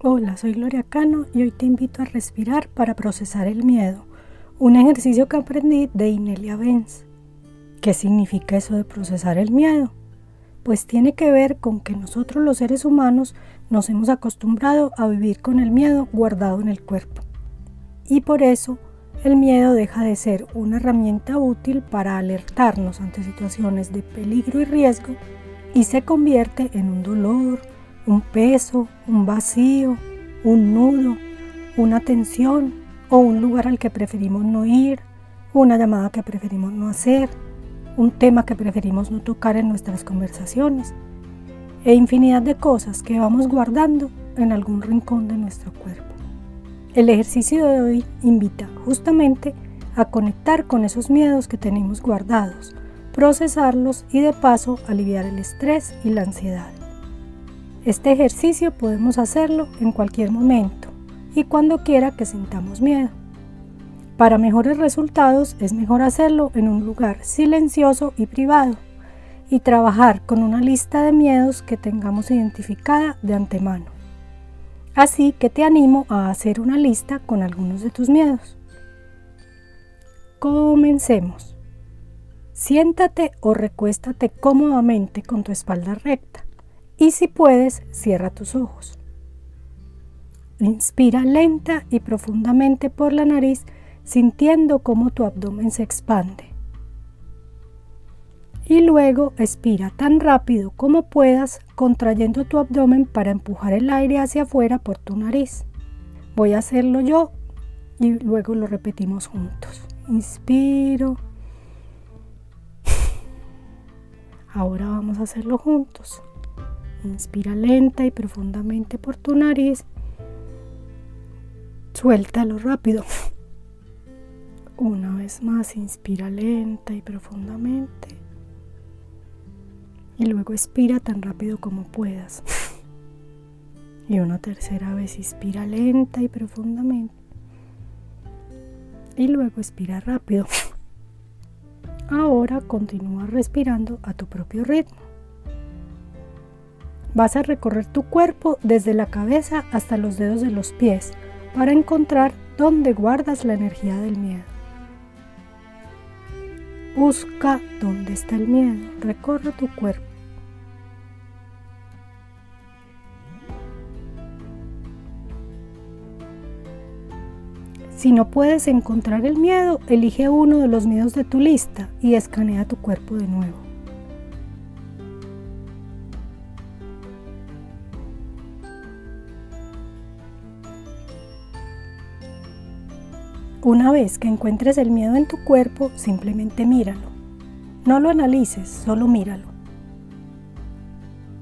Hola, soy Gloria Cano y hoy te invito a respirar para procesar el miedo, un ejercicio que aprendí de Inelia Benz. ¿Qué significa eso de procesar el miedo? Pues tiene que ver con que nosotros los seres humanos nos hemos acostumbrado a vivir con el miedo guardado en el cuerpo. Y por eso el miedo deja de ser una herramienta útil para alertarnos ante situaciones de peligro y riesgo y se convierte en un dolor, un peso, un vacío, un nudo, una tensión o un lugar al que preferimos no ir, una llamada que preferimos no hacer, un tema que preferimos no tocar en nuestras conversaciones e infinidad de cosas que vamos guardando en algún rincón de nuestro cuerpo. El ejercicio de hoy invita justamente a conectar con esos miedos que tenemos guardados, procesarlos y de paso aliviar el estrés y la ansiedad. Este ejercicio podemos hacerlo en cualquier momento y cuando quiera que sintamos miedo. Para mejores resultados es mejor hacerlo en un lugar silencioso y privado y trabajar con una lista de miedos que tengamos identificada de antemano. Así que te animo a hacer una lista con algunos de tus miedos. Comencemos. Siéntate o recuéstate cómodamente con tu espalda recta y si puedes, cierra tus ojos. Inspira lenta y profundamente por la nariz, sintiendo cómo tu abdomen se expande. Y luego expira tan rápido como puedas, contrayendo tu abdomen para empujar el aire hacia afuera por tu nariz. Voy a hacerlo yo y luego lo repetimos juntos. Inspiro. Ahora vamos a hacerlo juntos. Inspira lenta y profundamente por tu nariz. Suéltalo rápido. Una vez más, inspira lenta y profundamente. Y luego expira tan rápido como puedas. Y una tercera vez, inspira lenta y profundamente. Y luego expira rápido. Ahora continúa respirando a tu propio ritmo. Vas a recorrer tu cuerpo desde la cabeza hasta los dedos de los pies para encontrar dónde guardas la energía del miedo. Busca dónde está el miedo, recorre tu cuerpo. Si no puedes encontrar el miedo, elige uno de los miedos de tu lista y escanea tu cuerpo de nuevo. Una vez que encuentres el miedo en tu cuerpo, simplemente míralo. No lo analices, solo míralo.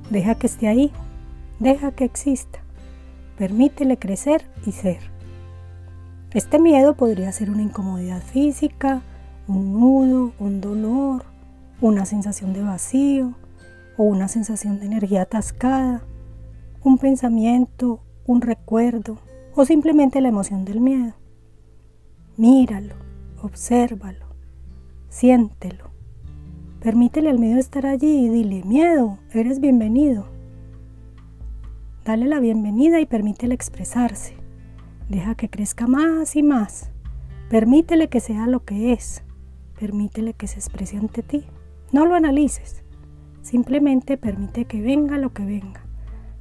Deja que esté ahí, deja que exista. Permítele crecer y ser. Este miedo podría ser una incomodidad física, un nudo, un dolor, una sensación de vacío o una sensación de energía atascada, un pensamiento, un recuerdo o simplemente la emoción del miedo. Míralo, obsérvalo, siéntelo. Permítele al miedo estar allí y dile, miedo, eres bienvenido. Dale la bienvenida y permítele expresarse. Deja que crezca más y más. Permítele que sea lo que es. Permítele que se exprese ante ti. No lo analices. Simplemente permite que venga lo que venga.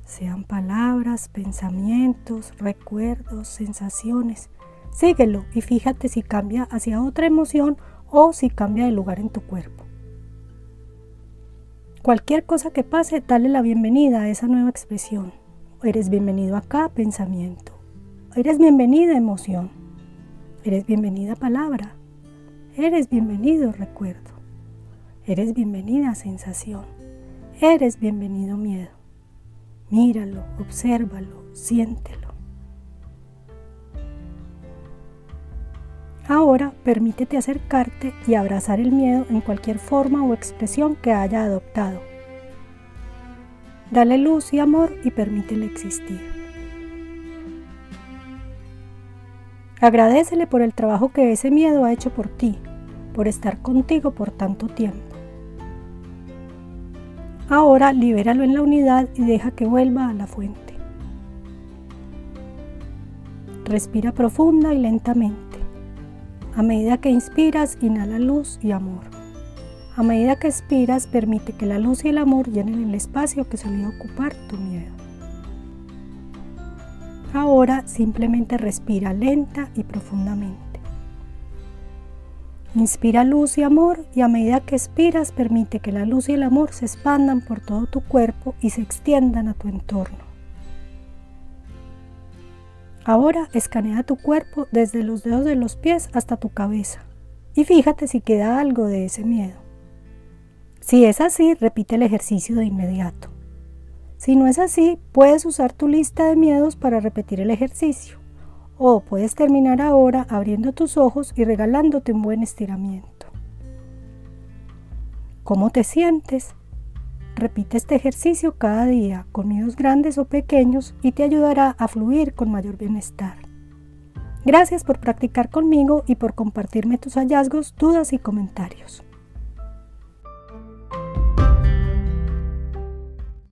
Sean palabras, pensamientos, recuerdos, sensaciones. Síguelo y fíjate si cambia hacia otra emoción o si cambia de lugar en tu cuerpo. Cualquier cosa que pase, dale la bienvenida a esa nueva expresión. Eres bienvenido acá, pensamiento. Eres bienvenida, emoción. Eres bienvenida, palabra. Eres bienvenido, recuerdo. Eres bienvenida, sensación. Eres bienvenido, miedo. Míralo, obsérvalo, siéntelo. Ahora permítete acercarte y abrazar el miedo en cualquier forma o expresión que haya adoptado. Dale luz y amor y permítele existir. Agradecele por el trabajo que ese miedo ha hecho por ti, por estar contigo por tanto tiempo. Ahora libéralo en la unidad y deja que vuelva a la fuente. Respira profunda y lentamente. A medida que inspiras, inhala luz y amor. A medida que expiras, permite que la luz y el amor llenen el espacio que solía ocupar tu miedo. Ahora simplemente respira lenta y profundamente. Inspira luz y amor y a medida que expiras permite que la luz y el amor se expandan por todo tu cuerpo y se extiendan a tu entorno. Ahora escanea tu cuerpo desde los dedos de los pies hasta tu cabeza y fíjate si queda algo de ese miedo. Si es así, repite el ejercicio de inmediato. Si no es así, puedes usar tu lista de miedos para repetir el ejercicio. O puedes terminar ahora abriendo tus ojos y regalándote un buen estiramiento. ¿Cómo te sientes? Repite este ejercicio cada día con miedos grandes o pequeños y te ayudará a fluir con mayor bienestar. Gracias por practicar conmigo y por compartirme tus hallazgos, dudas y comentarios.